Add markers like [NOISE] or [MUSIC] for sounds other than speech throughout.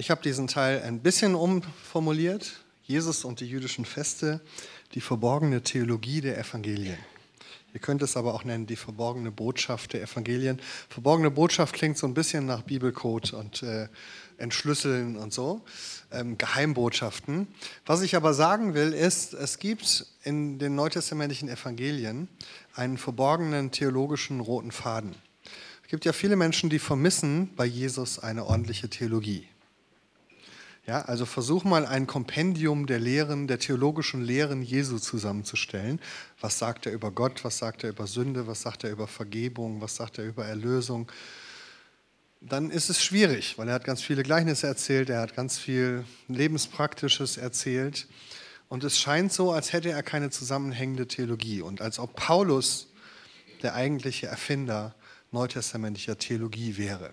Ich habe diesen Teil ein bisschen umformuliert. Jesus und die jüdischen Feste, die verborgene Theologie der Evangelien. Ihr könnt es aber auch nennen, die verborgene Botschaft der Evangelien. Verborgene Botschaft klingt so ein bisschen nach Bibelcode und äh, Entschlüsseln und so, ähm, Geheimbotschaften. Was ich aber sagen will, ist, es gibt in den neutestamentlichen Evangelien einen verborgenen theologischen roten Faden. Es gibt ja viele Menschen, die vermissen bei Jesus eine ordentliche Theologie. Ja, also versuch mal ein Kompendium der Lehren, der theologischen Lehren Jesu zusammenzustellen. Was sagt er über Gott? Was sagt er über Sünde? Was sagt er über Vergebung? Was sagt er über Erlösung? Dann ist es schwierig, weil er hat ganz viele Gleichnisse erzählt, er hat ganz viel Lebenspraktisches erzählt. Und es scheint so, als hätte er keine zusammenhängende Theologie und als ob Paulus der eigentliche Erfinder neutestamentlicher Theologie wäre.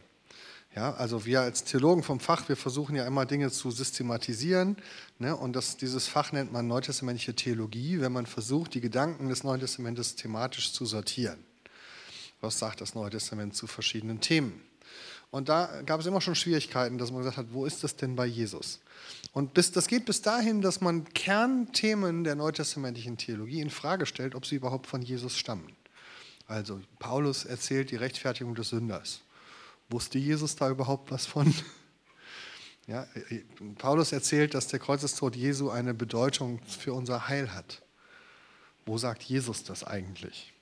Ja, also wir als Theologen vom Fach, wir versuchen ja immer Dinge zu systematisieren. Ne, und das, dieses Fach nennt man neutestamentliche Theologie, wenn man versucht, die Gedanken des Neuen Testamentes thematisch zu sortieren. Was sagt das Neue Testament zu verschiedenen Themen? Und da gab es immer schon Schwierigkeiten, dass man gesagt hat, wo ist das denn bei Jesus? Und bis, das geht bis dahin, dass man Kernthemen der neutestamentlichen Theologie in Frage stellt, ob sie überhaupt von Jesus stammen. Also Paulus erzählt die Rechtfertigung des Sünders. Wusste Jesus da überhaupt was von? [LAUGHS] Ja, Paulus erzählt, dass der Kreuzestod Jesu eine Bedeutung für unser Heil hat. Wo sagt Jesus das eigentlich?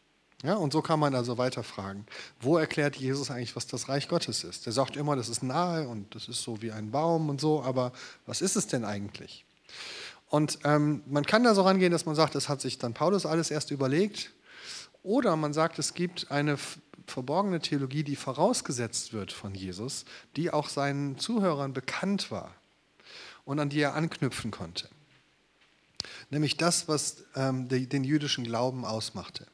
Ja, und so kann man also weiterfragen. Wo erklärt Jesus eigentlich, was das Reich Gottes ist? Er sagt immer, das ist nahe und das ist so wie ein Baum und so, aber was ist es denn eigentlich? Und ähm, man kann da so rangehen, dass man sagt, das hat sich dann Paulus alles erst überlegt. Oder man sagt, es gibt eine verborgene Theologie, die vorausgesetzt wird von Jesus, die auch seinen Zuhörern bekannt war und an die er anknüpfen konnte. Nämlich das, was ähm, die, den jüdischen Glauben ausmachte.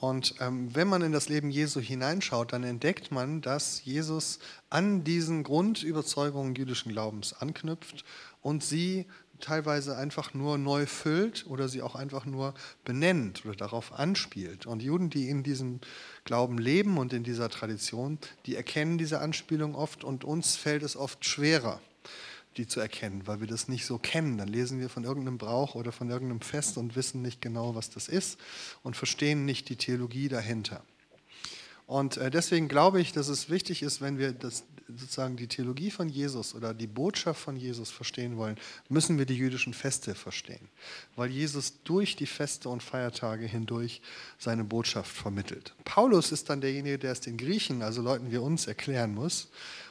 Und ähm, wenn man in das Leben Jesu hineinschaut, dann entdeckt man, dass Jesus an diesen Grundüberzeugungen jüdischen Glaubens anknüpft und sie teilweise einfach nur neu füllt oder sie auch einfach nur benennt oder darauf anspielt. Und Juden, die in diesem Glauben leben und in dieser Tradition, die erkennen diese Anspielung oft und uns fällt es oft schwerer, die zu erkennen, weil wir das nicht so kennen. Dann lesen wir von irgendeinem Brauch oder von irgendeinem Fest und wissen nicht genau, was das ist und verstehen nicht die Theologie dahinter. Und äh, deswegen glaube ich, dass es wichtig ist, wenn wir das, sozusagen die Theologie von Jesus oder die Botschaft von Jesus verstehen wollen, müssen wir die jüdischen Feste verstehen. Weil Jesus durch die Feste und Feiertage hindurch seine Botschaft vermittelt. Paulus ist dann derjenige, der es den Griechen, also Leuten wie uns, erklären muss.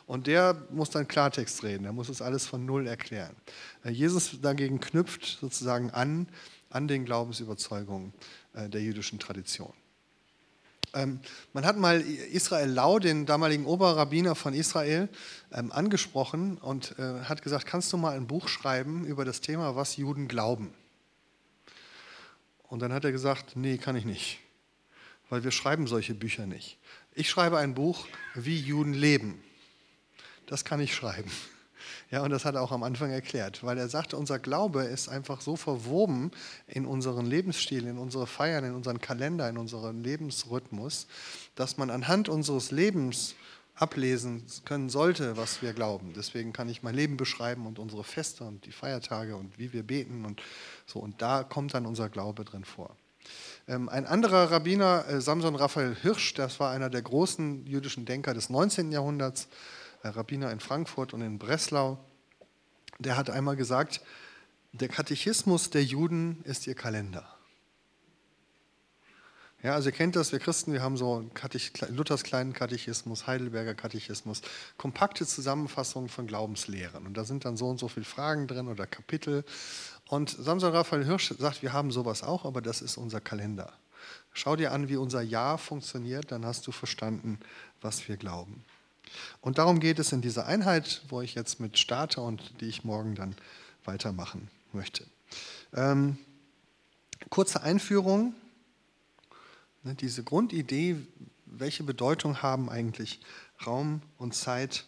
Und der muss dann Klartext reden, er muss es alles von Null erklären. Äh, Jesus dagegen knüpft sozusagen an, an den Glaubensüberzeugungen äh, der jüdischen Tradition. Ähm, man hat mal Israel Lau, den damaligen Oberrabbiner von Israel, ähm, angesprochen und äh, hat gesagt, kannst du mal ein Buch schreiben über das Thema, was Juden glauben? Und dann hat er gesagt, nee, kann ich nicht, weil wir schreiben solche Bücher nicht. Ich schreibe ein Buch, wie Juden leben. Das kann ich schreiben. Ja, und das hat er auch am Anfang erklärt, weil er sagte, unser Glaube ist einfach so verwoben in unseren Lebensstil, in unsere Feiern, in unseren Kalender, in unseren Lebensrhythmus, dass man anhand unseres Lebens ablesen können sollte, was wir glauben. Deswegen kann ich mein Leben beschreiben und unsere Feste und die Feiertage und wie wir beten und so. Und da kommt dann unser Glaube drin vor. Ähm, ein anderer Rabbiner, äh, Samson Raphael Hirsch, das war einer der großen jüdischen Denker des 19. Jahrhunderts, Rabbiner in Frankfurt und in Breslau, der hat einmal gesagt, der Katechismus der Juden ist ihr Kalender. Ja, also ihr kennt das, wir Christen, wir haben so Luthers kleinen Katechismus, Heidelberger Katechismus, kompakte Zusammenfassungen von Glaubenslehren. Und da sind dann so und so viele Fragen drin oder Kapitel. Und Samson Raphael Hirsch sagt, wir haben sowas auch, aber das ist unser Kalender. Schau dir an, wie unser Jahr funktioniert, dann hast du verstanden, was wir glauben. Und darum geht es in dieser Einheit, wo ich jetzt mit starte und die ich morgen dann weitermachen möchte. Ähm, kurze Einführung. Ne, diese Grundidee, welche Bedeutung haben eigentlich Raum und Zeit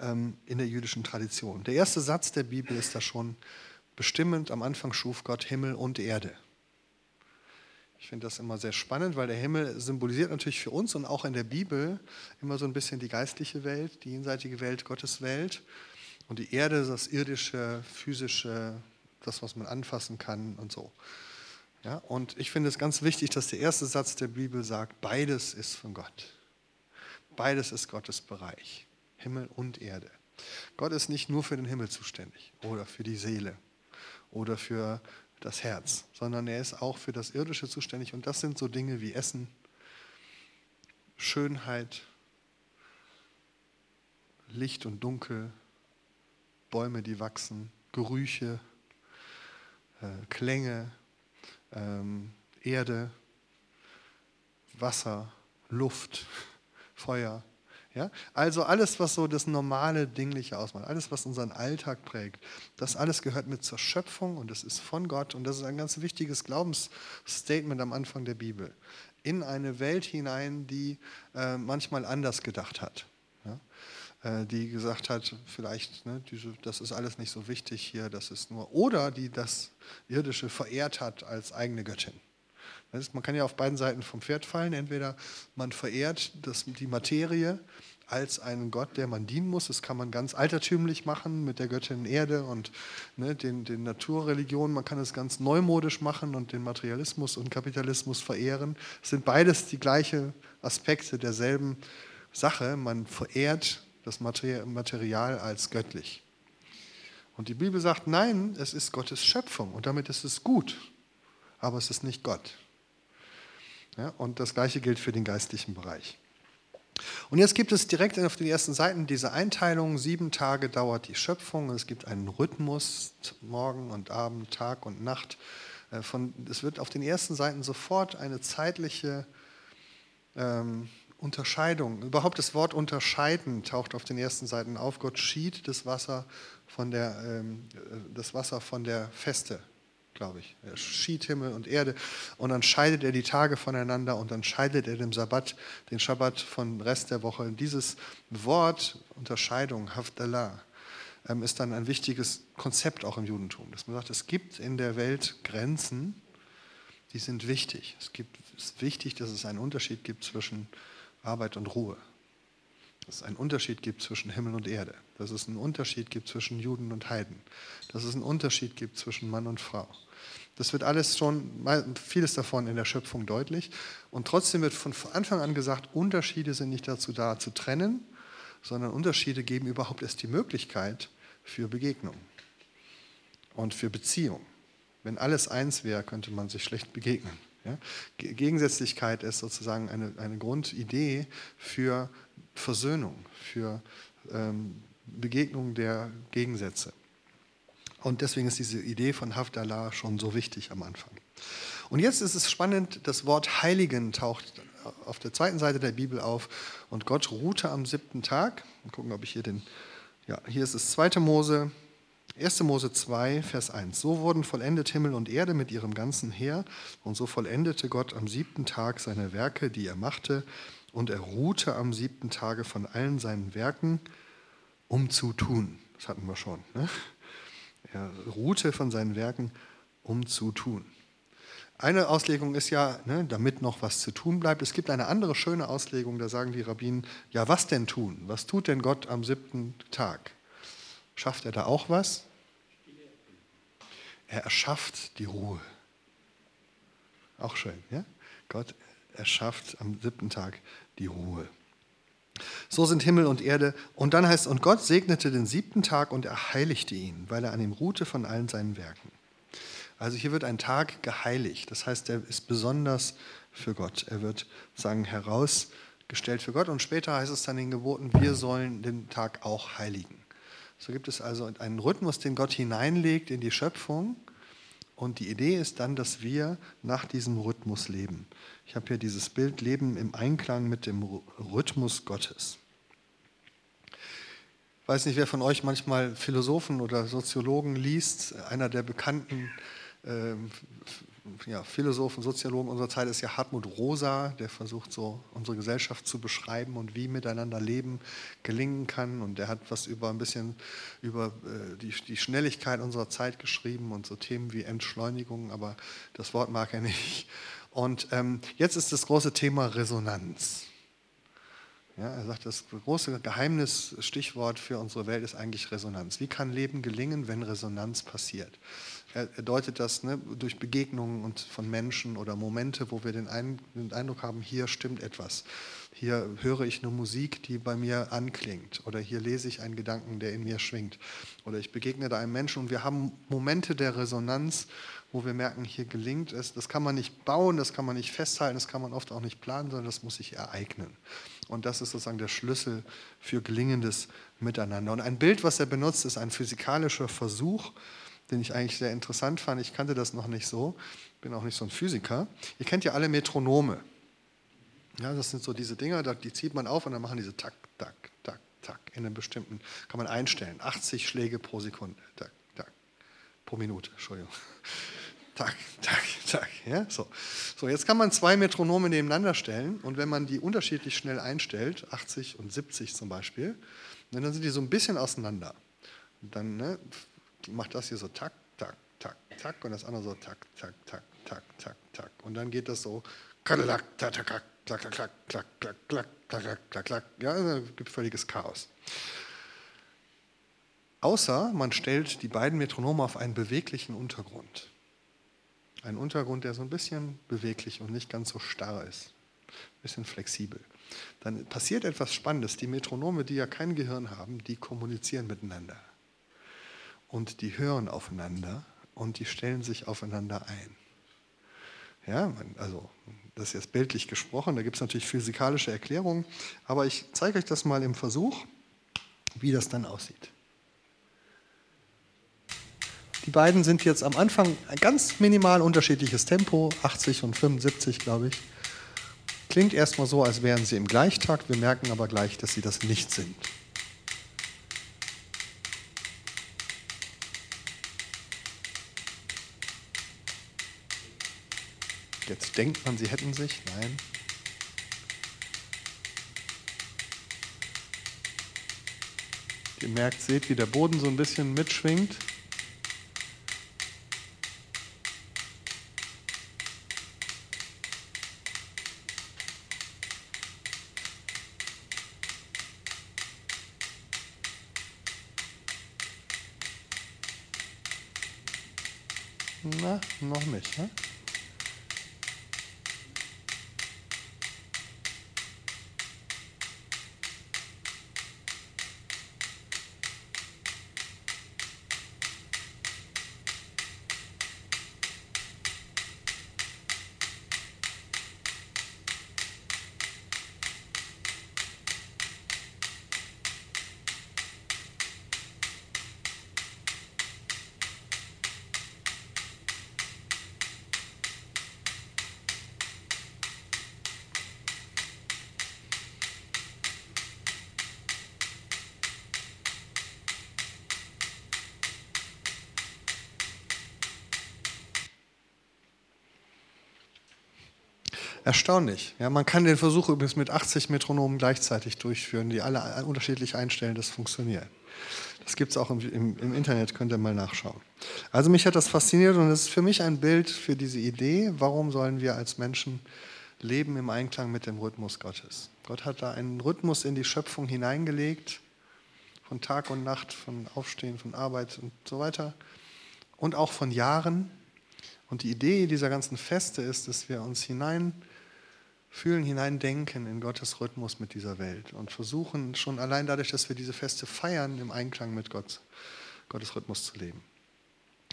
ähm, in der jüdischen Tradition? Der erste Satz der Bibel ist da schon bestimmend. Am Anfang schuf Gott Himmel und Erde. Ich finde das immer sehr spannend, weil der Himmel symbolisiert natürlich für uns und auch in der Bibel immer so ein bisschen die geistliche Welt, die jenseitige Welt, Gottes Welt. Und die Erde das irdische, physische, das, was man anfassen kann und so. Ja, und ich finde es ganz wichtig, dass der erste Satz der Bibel sagt, beides ist von Gott. Beides ist Gottes Bereich, Himmel und Erde. Gott ist nicht nur für den Himmel zuständig oder für die Seele oder für das Herz, sondern er ist auch für das Irdische zuständig. Und das sind so Dinge wie Essen, Schönheit, Licht und Dunkel, Bäume, die wachsen, Gerüche, äh, Klänge, ähm, Erde, Wasser, Luft, [LAUGHS] Feuer. Ja? Also alles, was so das normale Dingliche ausmacht, alles, was unseren Alltag prägt, das alles gehört mit zur Schöpfung und es ist von Gott und das ist ein ganz wichtiges Glaubensstatement am Anfang der Bibel. In eine Welt hinein, die äh, manchmal anders gedacht hat. Ja? Äh, die gesagt hat, vielleicht, ne, diese, das ist alles nicht so wichtig hier, das ist nur, oder die das Irdische verehrt hat als eigene Göttin. Man kann ja auf beiden Seiten vom Pferd fallen. Entweder man verehrt das, die Materie als einen Gott, der man dienen muss. Das kann man ganz altertümlich machen mit der Göttin Erde und ne, den, den Naturreligionen. Man kann es ganz neumodisch machen und den Materialismus und Kapitalismus verehren. Es sind beides die gleichen Aspekte derselben Sache. Man verehrt das Material als göttlich. Und die Bibel sagt, nein, es ist Gottes Schöpfung und damit ist es gut, aber es ist nicht Gott. Ja, und das Gleiche gilt für den geistlichen Bereich. Und jetzt gibt es direkt auf den ersten Seiten diese Einteilung, sieben Tage dauert die Schöpfung, es gibt einen Rhythmus, Morgen und Abend, Tag und Nacht. Äh, von, es wird auf den ersten Seiten sofort eine zeitliche ähm, Unterscheidung, überhaupt das Wort unterscheiden taucht auf den ersten Seiten auf. Gott schied das Wasser von der, ähm, äh, das Wasser von der Feste glaube ich. Er schied Himmel und Erde und dann scheidet er die Tage voneinander und dann scheidet er den Sabbat, den Schabbat vom Rest der Woche. Und dieses Wort Unterscheidung, Hafdalah, ähm, ist dann ein wichtiges Konzept auch im Judentum. Dass man sagt, es gibt in der Welt Grenzen, die sind wichtig. Es, gibt, es ist wichtig, dass es einen Unterschied gibt zwischen Arbeit und Ruhe. Dass es einen Unterschied gibt zwischen Himmel und Erde. Dass es einen Unterschied gibt zwischen Juden und Heiden. Dass es einen Unterschied gibt zwischen Mann und Frau. Das wird alles schon, vieles davon in der Schöpfung deutlich. Und trotzdem wird von Anfang an gesagt, Unterschiede sind nicht dazu da, zu trennen, sondern Unterschiede geben überhaupt erst die Möglichkeit für Begegnung und für Beziehung. Wenn alles eins wäre, könnte man sich schlecht begegnen. Ja? Gegensätzlichkeit ist sozusagen eine, eine Grundidee für Versöhnung, für ähm, Begegnung der Gegensätze. Und deswegen ist diese Idee von Havdalah schon so wichtig am Anfang. Und jetzt ist es spannend, das Wort Heiligen taucht auf der zweiten Seite der Bibel auf. Und Gott ruhte am siebten Tag. Mal gucken, ob ich hier den. Ja, hier ist es 2. Mose, 1. Mose 2, Vers 1. So wurden vollendet Himmel und Erde mit ihrem ganzen Heer. Und so vollendete Gott am siebten Tag seine Werke, die er machte. Und er ruhte am siebten Tage von allen seinen Werken, um zu tun. Das hatten wir schon. Ne? Er ruhte von seinen Werken, um zu tun. Eine Auslegung ist ja, ne, damit noch was zu tun bleibt. Es gibt eine andere schöne Auslegung, da sagen die Rabbinen, ja, was denn tun? Was tut denn Gott am siebten Tag? Schafft er da auch was? Er erschafft die Ruhe. Auch schön, ja? Gott erschafft am siebten Tag die Ruhe. So sind Himmel und Erde. Und dann heißt, und Gott segnete den siebten Tag und er heiligte ihn, weil er an ihm ruhte von allen seinen Werken. Also hier wird ein Tag geheiligt. Das heißt, er ist besonders für Gott. Er wird sagen, herausgestellt für Gott. Und später heißt es dann in den Geboten, wir sollen den Tag auch heiligen. So gibt es also einen Rhythmus, den Gott hineinlegt in die Schöpfung. Und die Idee ist dann, dass wir nach diesem Rhythmus leben. Ich habe hier dieses Bild Leben im Einklang mit dem Rhythmus Gottes. Ich weiß nicht, wer von euch manchmal Philosophen oder Soziologen liest. Einer der bekannten äh, ja, Philosophen, Soziologen unserer Zeit ist ja Hartmut Rosa, der versucht so unsere Gesellschaft zu beschreiben und wie miteinander Leben gelingen kann. Und der hat was über ein bisschen über äh, die, die Schnelligkeit unserer Zeit geschrieben und so Themen wie Entschleunigung, aber das Wort mag er nicht. Und ähm, jetzt ist das große Thema Resonanz. Ja, er sagt, das große Geheimnis-Stichwort für unsere Welt ist eigentlich Resonanz. Wie kann Leben gelingen, wenn Resonanz passiert? Er, er deutet das ne, durch Begegnungen und von Menschen oder Momente, wo wir den, Ein, den Eindruck haben, hier stimmt etwas. Hier höre ich eine Musik, die bei mir anklingt. Oder hier lese ich einen Gedanken, der in mir schwingt. Oder ich begegne da einem Menschen und wir haben Momente der Resonanz, wo wir merken, hier gelingt es. Das kann man nicht bauen, das kann man nicht festhalten, das kann man oft auch nicht planen, sondern das muss sich ereignen. Und das ist sozusagen der Schlüssel für gelingendes Miteinander. Und ein Bild, was er benutzt, ist ein physikalischer Versuch, den ich eigentlich sehr interessant fand. Ich kannte das noch nicht so, bin auch nicht so ein Physiker. Ihr kennt ja alle Metronome. Ja, das sind so diese Dinger, die zieht man auf und dann machen diese Tak, Tak, Tak, Tak in einem bestimmten, kann man einstellen. 80 Schläge pro Sekunde, Tak, Tak, pro Minute, Entschuldigung. [LAUGHS] Tak, tak, tak. Ja, so. so, jetzt kann man zwei Metronome nebeneinander stellen und wenn man die unterschiedlich schnell einstellt, 80 und 70 zum Beispiel, dann sind die so ein bisschen auseinander. Und dann ne, macht das hier so tak, tak, tak, tak und das andere so tak, tak, tak, tak, tak, tak. Und dann geht das so klack, klack, klack, klack, klack, klack, klack, klack, klack, klack, klack. Ja, gibt völliges Chaos. Außer man stellt die beiden Metronome auf einen beweglichen Untergrund. Ein Untergrund, der so ein bisschen beweglich und nicht ganz so starr ist. Ein bisschen flexibel. Dann passiert etwas Spannendes. Die Metronome, die ja kein Gehirn haben, die kommunizieren miteinander. Und die hören aufeinander und die stellen sich aufeinander ein. Ja, also das ist jetzt bildlich gesprochen, da gibt es natürlich physikalische Erklärungen, aber ich zeige euch das mal im Versuch, wie das dann aussieht. Die beiden sind jetzt am Anfang ein ganz minimal unterschiedliches Tempo, 80 und 75, glaube ich. Klingt erstmal so, als wären sie im Gleichtakt, wir merken aber gleich, dass sie das nicht sind. Jetzt denkt man, sie hätten sich. Nein. Ihr merkt, seht, wie der Boden so ein bisschen mitschwingt. Na, noch nicht. Ne? Erstaunlich. Ja, man kann den Versuch übrigens mit 80 Metronomen gleichzeitig durchführen, die alle unterschiedlich einstellen, das funktioniert. Das gibt es auch im, im, im, Internet, könnt ihr mal nachschauen. Also mich hat das fasziniert und es ist für mich ein Bild für diese Idee, warum sollen wir als Menschen leben im Einklang mit dem Rhythmus Gottes. Gott hat da einen Rhythmus in die Schöpfung hineingelegt, von Tag und Nacht, von Aufstehen, von Arbeit und so weiter und auch von Jahren. Und die Idee dieser ganzen Feste ist, dass wir uns hinein fühlen, hineindenken in Gottes Rhythmus mit dieser Welt und versuchen schon allein dadurch, dass wir diese Feste feiern, im Einklang mit Gott, Gottes Rhythmus zu leben.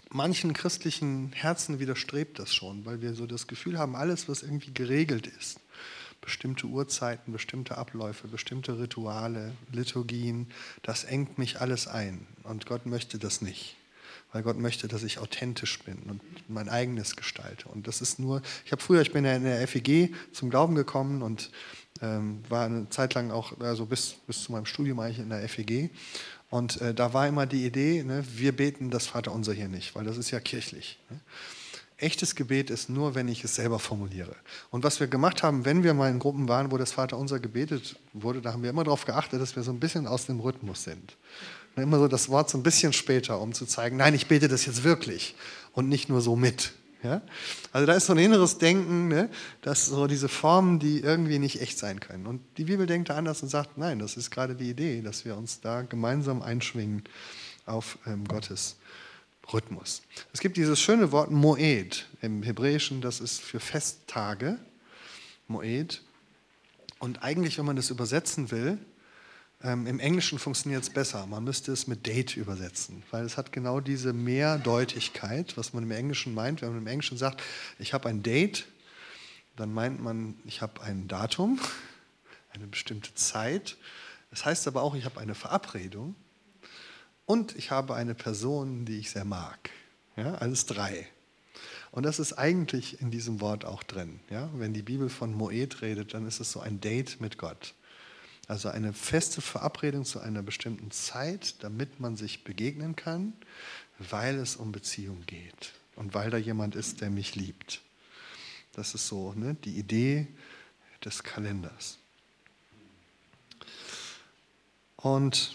Manchen christlichen Herzen widerstrebt das schon, weil wir so das Gefühl haben, alles, was irgendwie geregelt ist, bestimmte Uhrzeiten, bestimmte Abläufe, bestimmte Rituale, Liturgien, das engt mich alles ein und Gott möchte das nicht weil Gott möchte, dass ich authentisch bin und mein eigenes gestalte. Und das ist nur, ich habe früher, ich bin ja in der FEG zum Glauben gekommen und ähm, war eine Zeit lang auch, also bis, bis zu meinem Studium eigentlich in der FEG. Und äh, da war immer die Idee, ne, wir beten das Vaterunser hier nicht, weil das ist ja kirchlich. Ne? Echtes Gebet ist nur, wenn ich es selber formuliere. Und was wir gemacht haben, wenn wir mal in Gruppen waren, wo das Vaterunser gebetet wurde, da haben wir immer darauf geachtet, dass wir so ein bisschen aus dem Rhythmus sind. Immer so das Wort so ein bisschen später, um zu zeigen, nein, ich bete das jetzt wirklich und nicht nur so mit. Ja? Also da ist so ein inneres Denken, ne? dass so diese Formen, die irgendwie nicht echt sein können. Und die Bibel denkt da anders und sagt, nein, das ist gerade die Idee, dass wir uns da gemeinsam einschwingen auf ähm, Gottes Rhythmus. Es gibt dieses schöne Wort Moed im Hebräischen, das ist für Festtage, Moed. Und eigentlich, wenn man das übersetzen will, ähm, Im Englischen funktioniert es besser. Man müsste es mit Date übersetzen, weil es hat genau diese Mehrdeutigkeit, was man im Englischen meint. Wenn man im Englischen sagt, ich habe ein Date, dann meint man, ich habe ein Datum, [LAUGHS] eine bestimmte Zeit. Das heißt aber auch, ich habe eine Verabredung und ich habe eine Person, die ich sehr mag. Ja, alles drei. Und das ist eigentlich in diesem Wort auch drin. Ja? Wenn die Bibel von Moed redet, dann ist es so ein Date mit Gott. Also eine feste Verabredung zu einer bestimmten Zeit, damit man sich begegnen kann, weil es um Beziehung geht und weil da jemand ist, der mich liebt. Das ist so ne, die Idee des Kalenders. Und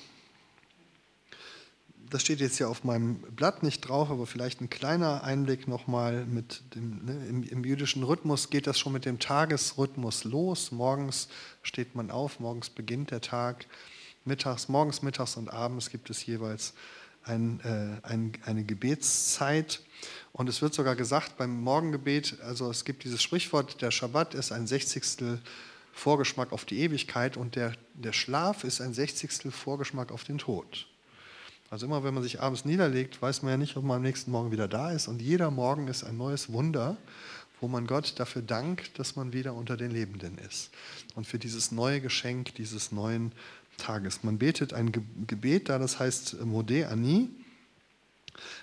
das steht jetzt hier auf meinem Blatt nicht drauf, aber vielleicht ein kleiner Einblick nochmal mit dem, ne, im, im, jüdischen Rhythmus geht das schon mit dem Tagesrhythmus los. Morgens steht man auf, morgens beginnt der Tag. Mittags, morgens, mittags und abends gibt es jeweils ein, äh, ein, eine Gebetszeit. Und es wird sogar gesagt beim Morgengebet, also es gibt dieses Sprichwort, der Schabbat ist ein Sechzigstel Vorgeschmack auf die Ewigkeit und der, der Schlaf ist ein Sechzigstel Vorgeschmack auf den Tod. Also immer wenn man sich abends niederlegt, weiß man ja nicht, ob man am nächsten Morgen wieder da ist. Und jeder Morgen ist ein neues Wunder, wo man Gott dafür dankt, dass man wieder unter den Lebenden ist. Und für dieses neue Geschenk dieses neuen Tages. Man betet ein Gebet da, das heißt Mode Ani.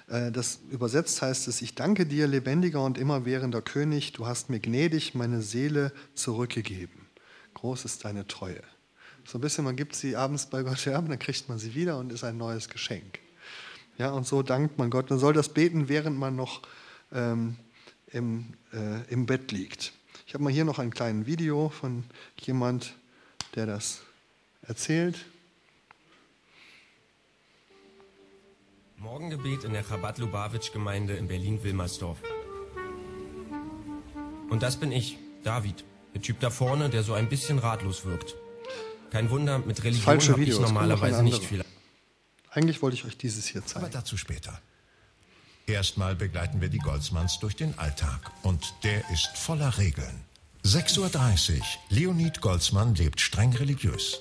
Äh, das übersetzt heißt es, ich danke dir, lebendiger und immerwährender König, du hast mir gnädig meine Seele zurückgegeben. Groß ist deine Treue. So ein bisschen, man gibt sie abends bei Gott her, [LAUGHS] dann kriegt man sie wieder und ist ein neues Geschenk. Ja, und so dankt man Gott. Man soll das beten, während man noch ähm, im, äh, im Bett liegt. Ich habe mal hier noch ein kleines Video von jemand, der das erzählt. Morgengebet in der Chabad-Lubavitch-Gemeinde in Berlin-Wilmersdorf. Und das bin ich, David, der Typ da vorne, der so ein bisschen ratlos wirkt. Kein Wunder, mit Religion habe ich normalerweise nicht viel. Eigentlich wollte ich euch dieses hier zeigen. Aber dazu später. Erstmal begleiten wir die Goldsmanns durch den Alltag. Und der ist voller Regeln. 6.30 Uhr. Leonid Goldsmann lebt streng religiös.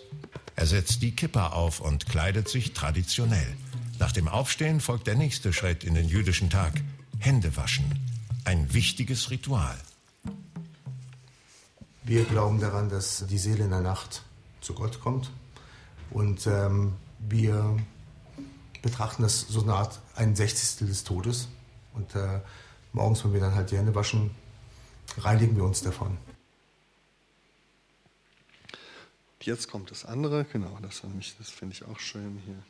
Er setzt die Kippa auf und kleidet sich traditionell. Nach dem Aufstehen folgt der nächste Schritt in den jüdischen Tag. Hände waschen. Ein wichtiges Ritual. Wir glauben daran, dass die Seele in der Nacht zu Gott kommt. Und ähm, wir betrachten das so eine Art ein Sechzigstel des Todes. Und äh, morgens, wenn wir dann halt die Hände waschen, reinigen wir uns davon. Jetzt kommt das andere, genau, das, das finde ich auch schön hier.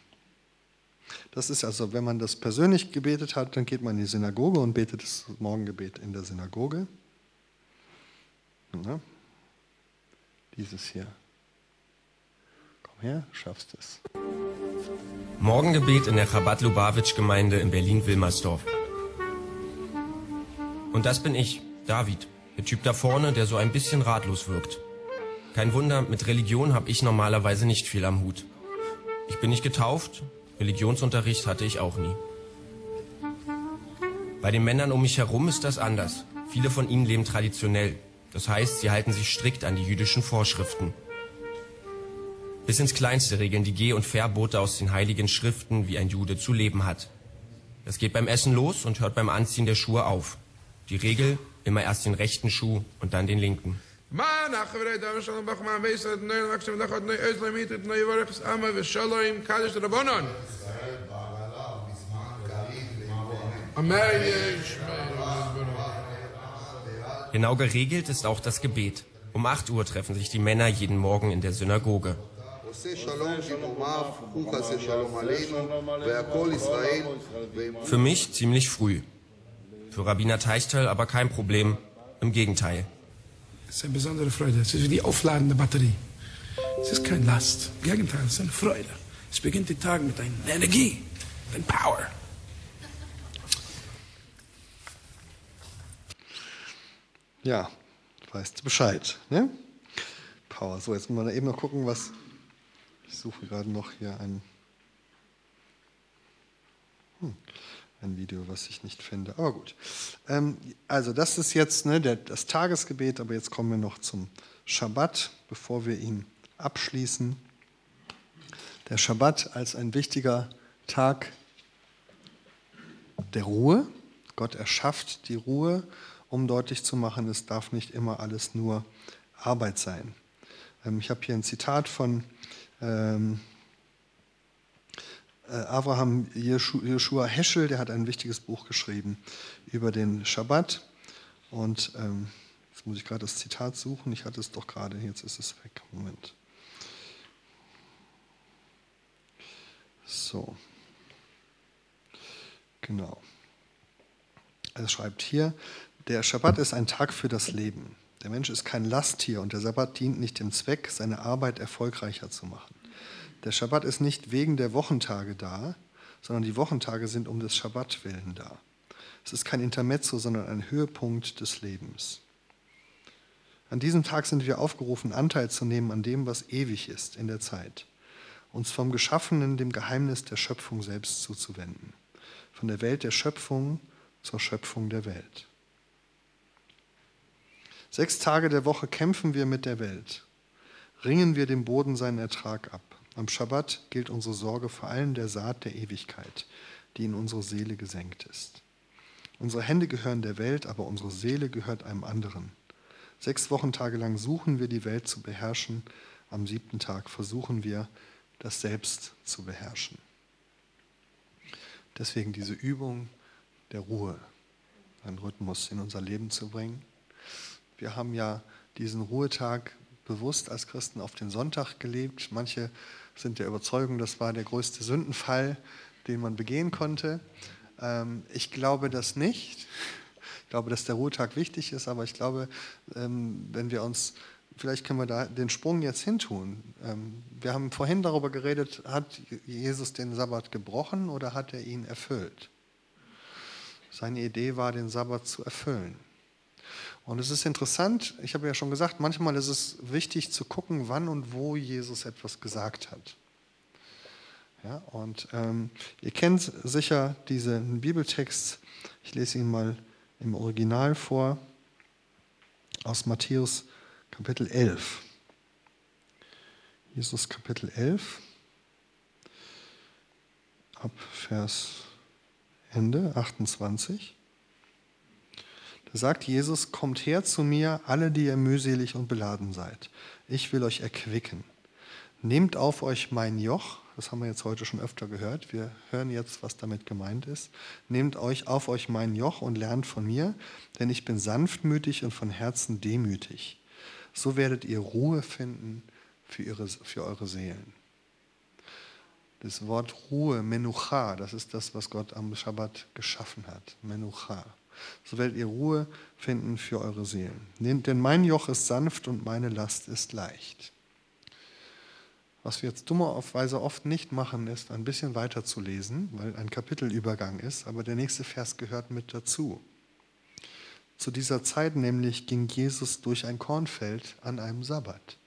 Das ist also, wenn man das persönlich gebetet hat, dann geht man in die Synagoge und betet das Morgengebet in der Synagoge. Ja. Dieses hier her, schaffst es. Morgengebet in der Chabad-Lubavitch-Gemeinde in Berlin-Wilmersdorf. Und das bin ich, David, der Typ da vorne, der so ein bisschen ratlos wirkt. Kein Wunder, mit Religion habe ich normalerweise nicht viel am Hut. Ich bin nicht getauft, Religionsunterricht hatte ich auch nie. Bei den Männern um mich herum ist das anders. Viele von ihnen leben traditionell. Das heißt, sie halten sich strikt an die jüdischen Vorschriften. Bis ins Kleinste regeln die Geh- und Verbote aus den heiligen Schriften, wie ein Jude zu leben hat. Das geht beim Essen los und hört beim Anziehen der Schuhe auf. Die Regel, immer erst den rechten Schuh und dann den linken. Genau geregelt ist auch das Gebet. Um 8 Uhr treffen sich die Männer jeden Morgen in der Synagoge. Für mich ziemlich früh. Für Rabbiner Teichtel aber kein Problem. Im Gegenteil. Es ist eine besondere Freude. Es ist wie die aufladende Batterie. Es ist kein Last. Im Gegenteil, es ist eine Freude. Es beginnt der Tag mit einer Energie, einer Power. Ja, weißt du Bescheid. Ne? Power. So, jetzt müssen wir eben noch gucken, was. Ich suche gerade noch hier ein, hm, ein Video, was ich nicht finde. Aber gut. Ähm, also, das ist jetzt ne, der, das Tagesgebet, aber jetzt kommen wir noch zum Schabbat, bevor wir ihn abschließen. Der Schabbat als ein wichtiger Tag der Ruhe. Gott erschafft die Ruhe, um deutlich zu machen, es darf nicht immer alles nur Arbeit sein. Ähm, ich habe hier ein Zitat von ähm, äh, Abraham Joshua Heschel, der hat ein wichtiges Buch geschrieben über den Schabbat. Und ähm, jetzt muss ich gerade das Zitat suchen. Ich hatte es doch gerade, jetzt ist es weg. Moment. So. Genau. Er schreibt hier, der Schabbat ist ein Tag für das Leben. Der Mensch ist kein Lasttier und der Sabbat dient nicht dem Zweck, seine Arbeit erfolgreicher zu machen. Der Schabbat ist nicht wegen der Wochentage da, sondern die Wochentage sind um des Schabbat willen da. Es ist kein Intermezzo, sondern ein Höhepunkt des Lebens. An diesem Tag sind wir aufgerufen, Anteil zu nehmen an dem, was ewig ist in der Zeit, uns vom Geschaffenen, dem Geheimnis der Schöpfung selbst zuzuwenden, von der Welt der Schöpfung zur Schöpfung der Welt. Sechs Tage der Woche kämpfen wir mit der Welt, ringen wir dem Boden seinen Ertrag ab. Am Schabbat gilt unsere Sorge vor allem der Saat der Ewigkeit, die in unsere Seele gesenkt ist. Unsere Hände gehören der Welt, aber unsere Seele gehört einem anderen. Sechs Wochentage lang suchen wir die Welt zu beherrschen, am siebten Tag versuchen wir, das Selbst zu beherrschen. Deswegen diese Übung der Ruhe, einen Rhythmus in unser Leben zu bringen. Wir haben ja diesen Ruhetag bewusst als Christen auf den Sonntag gelebt. Manche sind der Überzeugung, das war der größte Sündenfall, den man begehen konnte. Ähm, ich glaube das nicht. Ich glaube, dass der Ruhetag wichtig ist, aber ich glaube, ähm, wenn wir uns, vielleicht können wir da den Sprung jetzt hintun. Ähm, wir haben vorhin darüber geredet, hat Jesus den Sabbat gebrochen oder hat er ihn erfüllt? Seine Idee war, den Sabbat zu erfüllen. Und es ist interessant, ich habe ja schon gesagt, manchmal ist es wichtig zu gucken, wann und wo Jesus etwas gesagt hat. Ja, und ähm, ihr kennt sicher diesen Bibeltext, ich lese ihn mal im Original vor, aus Matthäus Kapitel 11. Jesus Kapitel 11, ab Vers Ende 28. Da sagt Jesus, kommt her zu mir, alle, die ihr mühselig und beladen seid. Ich will euch erquicken. Nehmt auf euch mein Joch, das haben wir jetzt heute schon öfter gehört, wir hören jetzt, was damit gemeint ist. Nehmt euch auf euch mein Joch und lernt von mir, denn ich bin sanftmütig und von Herzen demütig. So werdet ihr Ruhe finden für, ihre, für eure Seelen. Das Wort Ruhe, Menucha, das ist das, was Gott am Schabbat geschaffen hat. Menucha so werdet ihr Ruhe finden für eure Seelen. Denn mein Joch ist sanft und meine Last ist leicht. Was wir jetzt dummerweise oft nicht machen, ist ein bisschen weiter zu lesen, weil ein Kapitelübergang ist, aber der nächste Vers gehört mit dazu. Zu dieser Zeit nämlich ging Jesus durch ein Kornfeld an einem Sabbat.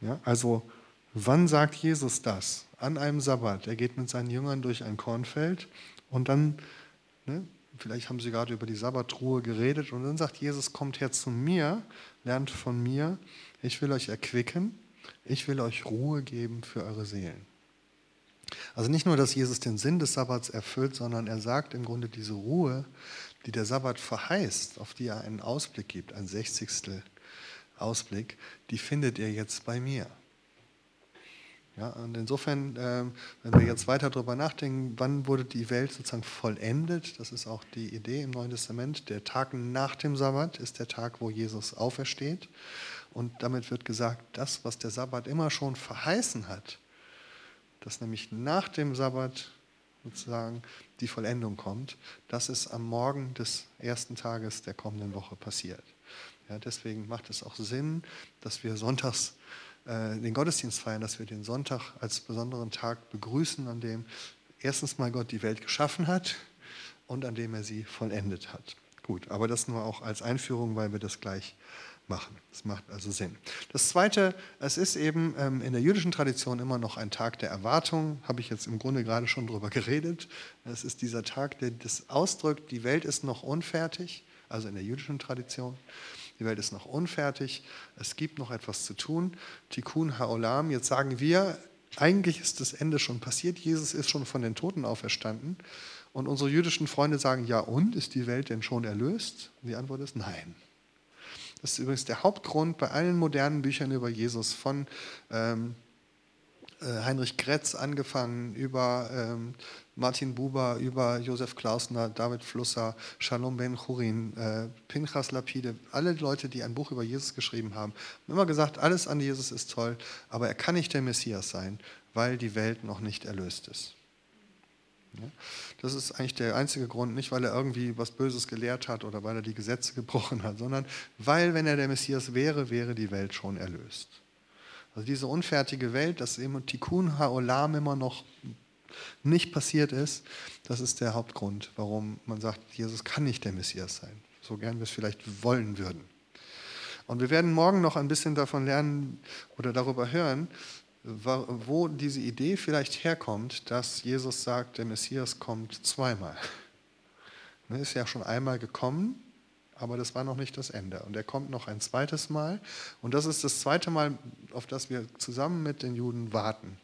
Ja, also wann sagt Jesus das? An einem Sabbat. Er geht mit seinen Jüngern durch ein Kornfeld und dann, ne, vielleicht haben sie gerade über die Sabbatruhe geredet und dann sagt Jesus, kommt her zu mir, lernt von mir, ich will euch erquicken, ich will euch Ruhe geben für eure Seelen. Also nicht nur, dass Jesus den Sinn des Sabbats erfüllt, sondern er sagt im Grunde diese Ruhe, die der Sabbat verheißt, auf die er einen Ausblick gibt, ein Sechzigstel Ausblick, die findet ihr jetzt bei mir. Ja, und insofern, äh, wenn wir jetzt weiter darüber nachdenken, wann wurde die Welt sozusagen vollendet, das ist auch die Idee im Neuen Testament, der Tag nach dem Sabbat ist der Tag, wo Jesus aufersteht. Und damit wird gesagt, das, was der Sabbat immer schon verheißen hat, dass nämlich nach dem Sabbat sozusagen die Vollendung kommt, das ist am Morgen des ersten Tages der kommenden Woche passiert. Ja, deswegen macht es auch Sinn, dass wir sonntags äh, den Gottesdienst feiern, dass wir den Sonntag als besonderen Tag begrüßen, an dem erstens mal Gott die Welt geschaffen hat und an dem er sie vollendet hat. Gut, aber das nur auch als Einführung, weil wir das gleich machen. Das macht also Sinn. Das Zweite, es ist eben ähm, in der jüdischen Tradition immer noch ein Tag der Erwartung, habe ich jetzt im Grunde gerade schon drüber geredet. Es ist dieser Tag, der das ausdrückt, die Welt ist noch unfertig, also in der jüdischen Tradition. Die Welt ist noch unfertig, es gibt noch etwas zu tun. Tikkun Haolam, jetzt sagen wir, eigentlich ist das Ende schon passiert, Jesus ist schon von den Toten auferstanden. Und unsere jüdischen Freunde sagen, ja und, ist die Welt denn schon erlöst? Und die Antwort ist nein. Das ist übrigens der Hauptgrund bei allen modernen Büchern über Jesus, von ähm, äh, Heinrich Gretz angefangen, über ähm, Martin Buber, über Josef Klausner, David Flusser, Shalom Ben Churin, äh, Pinchas Lapide, alle Leute, die ein Buch über Jesus geschrieben haben, haben immer gesagt, alles an Jesus ist toll, aber er kann nicht der Messias sein, weil die Welt noch nicht erlöst ist. Das ist eigentlich der einzige Grund, nicht weil er irgendwie was Böses gelehrt hat oder weil er die Gesetze [LAUGHS] gebrochen hat, sondern weil, wenn er der Messias wäre, wäre die Welt schon erlöst. Also diese unfertige Welt, dass eben Tikkun Haolam immer noch nicht passiert ist, das ist der Hauptgrund, warum man sagt, Jesus kann nicht der Messias sein, so gern wir es vielleicht wollen würden. Und wir werden morgen noch ein bisschen davon lernen oder darüber hören, wo diese Idee vielleicht herkommt, dass Jesus sagt, der Messias kommt zweimal. Er ist ja schon einmal gekommen, aber das war noch nicht das Ende. Und er kommt noch ein zweites Mal. Und das ist das zweite Mal, auf das wir zusammen mit den Juden warten.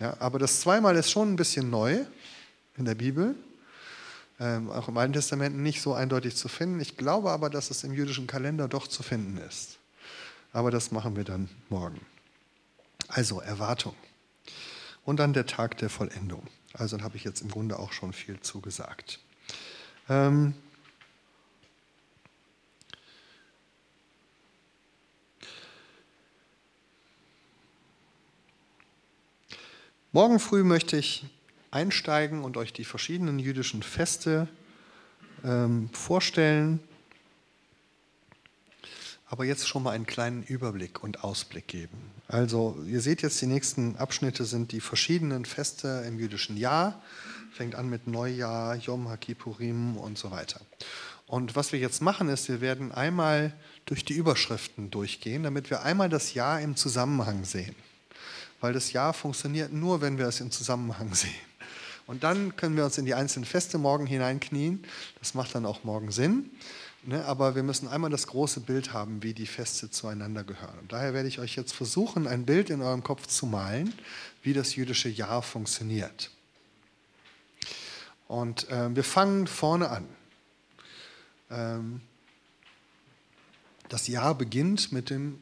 Ja, aber das zweimal ist schon ein bisschen neu in der Bibel. Ähm, auch im Alten Testament nicht so eindeutig zu finden. Ich glaube aber, dass es im jüdischen Kalender doch zu finden ist. Aber das machen wir dann morgen. Also Erwartung. Und dann der Tag der Vollendung. Also dann habe ich jetzt im Grunde auch schon viel zugesagt. Ähm Morgen früh möchte ich einsteigen und euch die verschiedenen jüdischen Feste ähm, vorstellen aber jetzt schon mal einen kleinen Überblick und Ausblick geben. Also ihr seht jetzt, die nächsten Abschnitte sind die verschiedenen Feste im jüdischen Jahr. Fängt an mit Neujahr, Yom HaKippurim und so weiter. Und was wir jetzt machen, ist, wir werden einmal durch die Überschriften durchgehen, damit wir einmal das Jahr im Zusammenhang sehen. Weil das Jahr funktioniert nur, wenn wir es im Zusammenhang sehen. Und dann können wir uns in die einzelnen Feste morgen hineinknien. Das macht dann auch morgen Sinn. Ne, aber wir müssen einmal das große Bild haben, wie die Feste zueinander gehören. Und daher werde ich euch jetzt versuchen, ein Bild in eurem Kopf zu malen, wie das jüdische Jahr funktioniert. Und äh, wir fangen vorne an. Ähm, das Jahr beginnt mit dem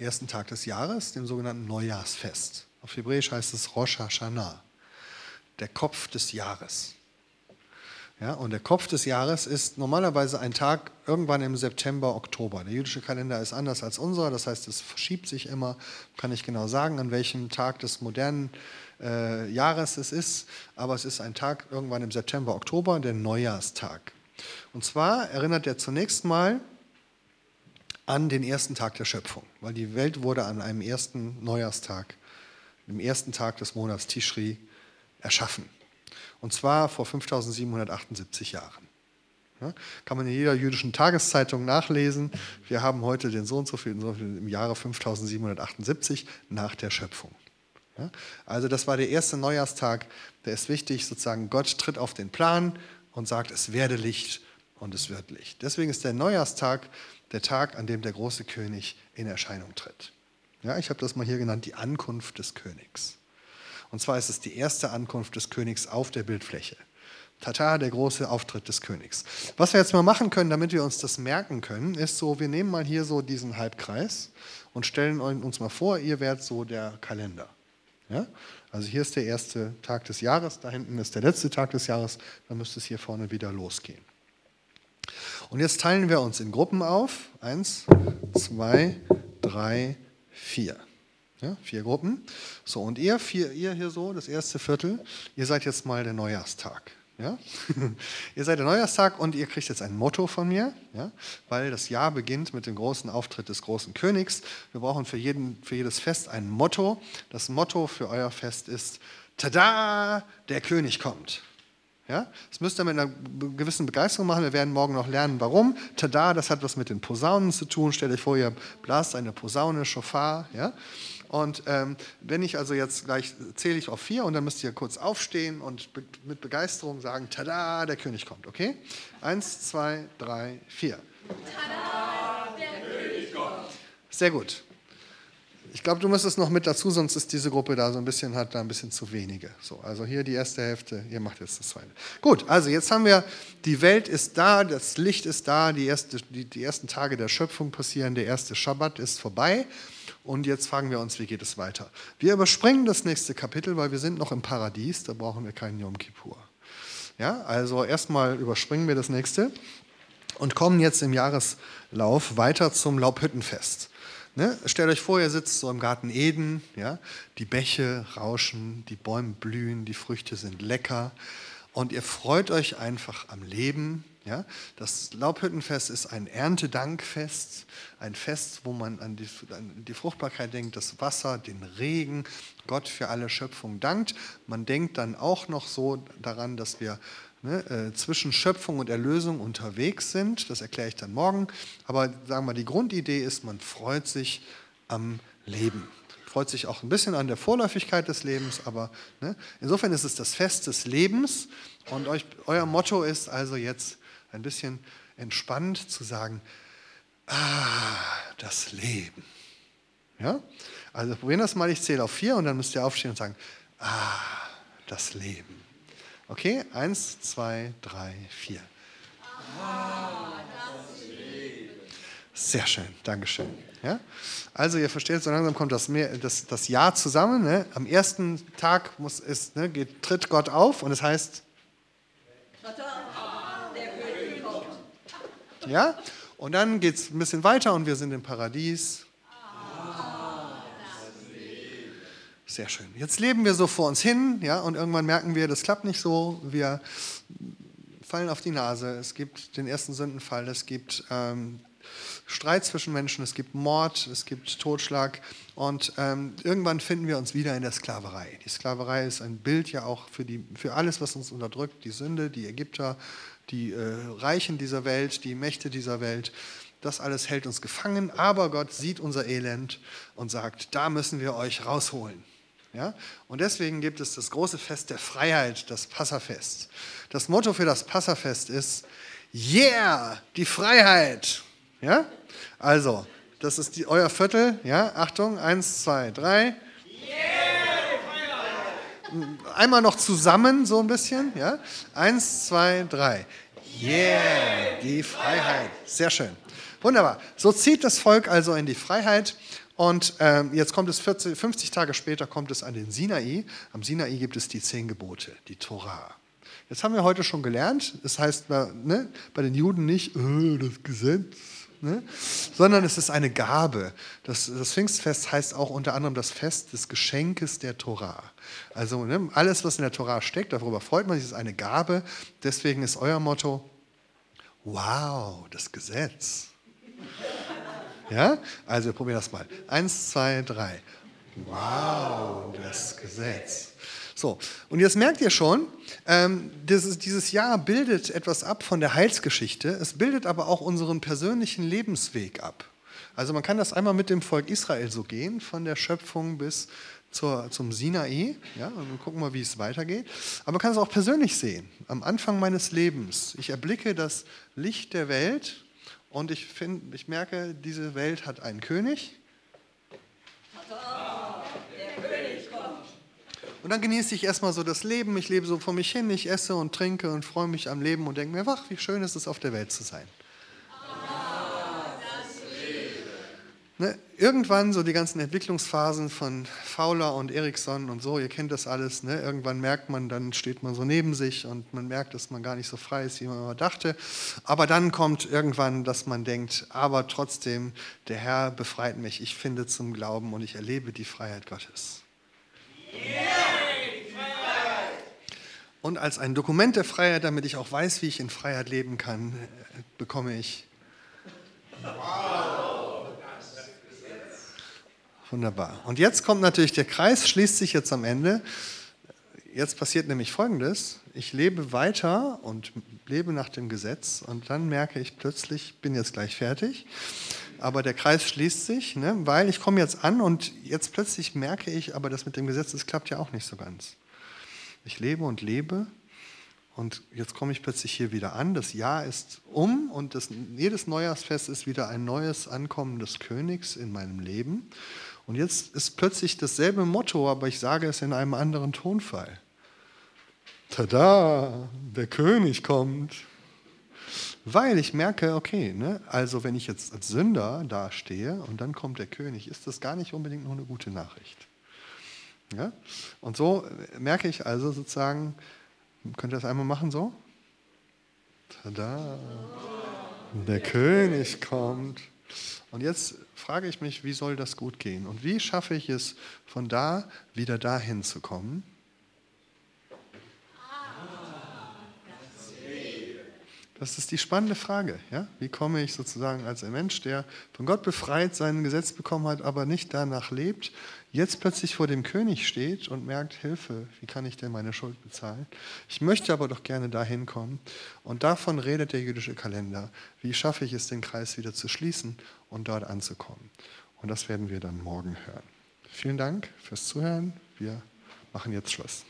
ersten Tag des Jahres, dem sogenannten Neujahrsfest. Auf Hebräisch heißt es Rosh Hashanah, der Kopf des Jahres. Ja, und der Kopf des Jahres ist normalerweise ein Tag irgendwann im September, Oktober. Der jüdische Kalender ist anders als unser, das heißt, es verschiebt sich immer. Kann ich genau sagen, an welchem Tag des modernen äh, Jahres es ist, aber es ist ein Tag irgendwann im September, Oktober, der Neujahrstag. Und zwar erinnert er zunächst mal an den ersten Tag der Schöpfung, weil die Welt wurde an einem ersten Neujahrstag, dem ersten Tag des Monats Tishri, erschaffen. Und zwar vor 5778 Jahren. Ja, kann man in jeder jüdischen Tageszeitung nachlesen. Wir haben heute den so und so viel, so viel im Jahre 5778 nach der Schöpfung. Ja, also das war der erste Neujahrstag, der ist wichtig, sozusagen Gott tritt auf den Plan und sagt, es werde Licht und es wird Licht. Deswegen ist der Neujahrstag der Tag, an dem der große König in Erscheinung tritt. Ja, ich habe das mal hier genannt, die Ankunft des Königs. Und zwar ist es die erste Ankunft des Königs auf der Bildfläche. Tata, der große Auftritt des Königs. Was wir jetzt mal machen können, damit wir uns das merken können, ist so, wir nehmen mal hier so diesen Halbkreis und stellen uns mal vor, ihr werdet so der Kalender. Ja? Also hier ist der erste Tag des Jahres, da hinten ist der letzte Tag des Jahres, dann müsste es hier vorne wieder losgehen. Und jetzt teilen wir uns in Gruppen auf. Eins, zwei, drei, vier. Ja, vier Gruppen. So, und ihr, vier, ihr hier so, das erste Viertel, ihr seid jetzt mal der Neujahrstag. Ja? [LAUGHS] ihr seid der Neujahrstag und ihr kriegt jetzt ein Motto von mir, ja? weil das Jahr beginnt mit dem großen Auftritt des großen Königs. Wir brauchen für, jeden, für jedes Fest ein Motto. Das Motto für euer Fest ist, tada, der König kommt. Ja? Das müsst ihr mit einer gewissen Begeisterung machen. Wir werden morgen noch lernen, warum. Tada, das hat was mit den Posaunen zu tun. Stellt euch vor, ihr blast eine Posaune, Schofar. Ja? Und ähm, wenn ich also jetzt gleich zähle ich auf vier und dann müsst ihr kurz aufstehen und be mit Begeisterung sagen, tada, der König kommt, okay? Eins, zwei, drei, vier. Tada, der König kommt. Sehr gut. Ich glaube, du müsstest noch mit dazu, sonst ist diese Gruppe da so ein bisschen, hat da ein bisschen zu wenige. So, also hier die erste Hälfte, ihr macht jetzt das zweite. Gut, also jetzt haben wir, die Welt ist da, das Licht ist da, die, erste, die, die ersten Tage der Schöpfung passieren, der erste Schabbat ist vorbei. Und jetzt fragen wir uns, wie geht es weiter? Wir überspringen das nächste Kapitel, weil wir sind noch im Paradies, da brauchen wir keinen Yom Kippur. Ja, also erstmal überspringen wir das nächste und kommen jetzt im Jahreslauf weiter zum Laubhüttenfest. Ne? Stellt euch vor, ihr sitzt so im Garten Eden, ja? die Bäche rauschen, die Bäume blühen, die Früchte sind lecker und ihr freut euch einfach am Leben. Ja? Das Laubhüttenfest ist ein Erntedankfest, ein Fest, wo man an die, an die Fruchtbarkeit denkt, das Wasser, den Regen, Gott für alle Schöpfung dankt. Man denkt dann auch noch so daran, dass wir ne, äh, zwischen Schöpfung und Erlösung unterwegs sind. Das erkläre ich dann morgen. Aber sagen wir, die Grundidee ist, man freut sich am Leben. Freut sich auch ein bisschen an der Vorläufigkeit des Lebens, aber ne, insofern ist es das Fest des Lebens. Und euch, euer Motto ist also jetzt ein bisschen entspannt zu sagen, ah, das Leben. Ja? Also probieren das mal, ich zähle auf vier und dann müsst ihr aufstehen und sagen, ah, das Leben. Okay, eins, zwei, drei, vier. Sehr schön, Dankeschön. Ja? Also ihr versteht, so langsam kommt das, mehr, das, das Jahr zusammen. Ne? Am ersten Tag muss, ist, ne, geht, tritt Gott auf und es heißt... Ja? Und dann geht es ein bisschen weiter und wir sind im Paradies. Sehr schön. Jetzt leben wir so vor uns hin, ja, und irgendwann merken wir, das klappt nicht so. Wir fallen auf die Nase. Es gibt den ersten Sündenfall. Es gibt ähm, Streit zwischen Menschen. Es gibt Mord. Es gibt Totschlag. Und ähm, irgendwann finden wir uns wieder in der Sklaverei. Die Sklaverei ist ein Bild ja auch für, die, für alles, was uns unterdrückt. Die Sünde, die Ägypter, die äh, Reichen dieser Welt, die Mächte dieser Welt. Das alles hält uns gefangen, aber Gott sieht unser Elend und sagt, da müssen wir euch rausholen. Ja? Und deswegen gibt es das große Fest der Freiheit, das Passafest. Das Motto für das Passafest ist, yeah, die Freiheit. Ja? Also, das ist die, euer Viertel. Ja? Achtung, eins, zwei, drei. Einmal noch zusammen, so ein bisschen. Ja? Eins, zwei, drei. Yeah, die Freiheit. Sehr schön. Wunderbar. So zieht das Volk also in die Freiheit. Und ähm, jetzt kommt es 40, 50 Tage später kommt es an den Sinai. Am Sinai gibt es die zehn Gebote, die Torah. Jetzt haben wir heute schon gelernt, das heißt ne, bei den Juden nicht äh, das Gesetz, ne, sondern es ist eine Gabe. Das, das, Pfingstfest heißt auch unter anderem das Fest des Geschenkes der Torah. Also ne, alles, was in der Torah steckt, darüber freut man sich, ist eine Gabe. Deswegen ist euer Motto, wow, das Gesetz. Ja? Also probier das mal. Eins, zwei, drei. Wow, das Gesetz. So, und jetzt merkt ihr schon, ähm, dieses, dieses Jahr bildet etwas ab von der Heilsgeschichte. Es bildet aber auch unseren persönlichen Lebensweg ab. Also man kann das einmal mit dem Volk Israel so gehen, von der Schöpfung bis zur, zum Sinai. Ja, und gucken wir, wie es weitergeht. Aber man kann es auch persönlich sehen. Am Anfang meines Lebens. Ich erblicke das Licht der Welt und ich, find, ich merke, diese Welt hat einen König. Und dann genieße ich erstmal so das Leben. Ich lebe so vor mich hin. Ich esse und trinke und freue mich am Leben und denke mir, wach, wie schön ist es, auf der Welt zu sein. Ne, irgendwann so die ganzen Entwicklungsphasen von Fowler und Ericsson und so, ihr kennt das alles, ne? irgendwann merkt man, dann steht man so neben sich und man merkt, dass man gar nicht so frei ist, wie man immer dachte. Aber dann kommt irgendwann, dass man denkt, aber trotzdem, der Herr befreit mich, ich finde zum Glauben und ich erlebe die Freiheit Gottes. Und als ein Dokument der Freiheit, damit ich auch weiß, wie ich in Freiheit leben kann, bekomme ich. Wow. Wunderbar. Und jetzt kommt natürlich der Kreis, schließt sich jetzt am Ende. jetzt passiert nämlich Folgendes. Ich lebe weiter und lebe nach dem Gesetz und dann merke ich plötzlich, bin jetzt gleich fertig, aber der Kreis schließt sich, ne, weil ich komme jetzt an und jetzt plötzlich merke ich, aber das mit dem Gesetz, das klappt ja auch nicht so ganz. Ich lebe und lebe und jetzt komme ich plötzlich hier wieder an. Das Jahr ist um und das, jedes Neujahrsfest ist wieder ein neues Ankommen des Königs in meinem Leben. Und jetzt ist plötzlich dasselbe Motto, aber ich sage es in einem anderen Tonfall. Tada, der König kommt. Weil ich merke, okay, ne, also wenn ich jetzt als Sünder dastehe und dann kommt der König, ist das gar nicht unbedingt nur eine gute Nachricht. Ja? Und so merke ich also sozusagen, könnt ihr das einmal machen so? Tada, der König kommt. Und jetzt frage ich mich, wie soll das gut gehen? Und wie schaffe ich es, von da wieder dahin zu kommen? Das ist die spannende Frage. Ja? Wie komme ich sozusagen als ein Mensch, der von Gott befreit sein Gesetz bekommen hat, aber nicht danach lebt, jetzt plötzlich vor dem König steht und merkt, Hilfe, wie kann ich denn meine Schuld bezahlen? Ich möchte aber doch gerne dahin kommen. Und davon redet der jüdische Kalender. Wie schaffe ich es, den Kreis wieder zu schließen und dort anzukommen? Und das werden wir dann morgen hören. Vielen Dank fürs Zuhören. Wir machen jetzt Schluss.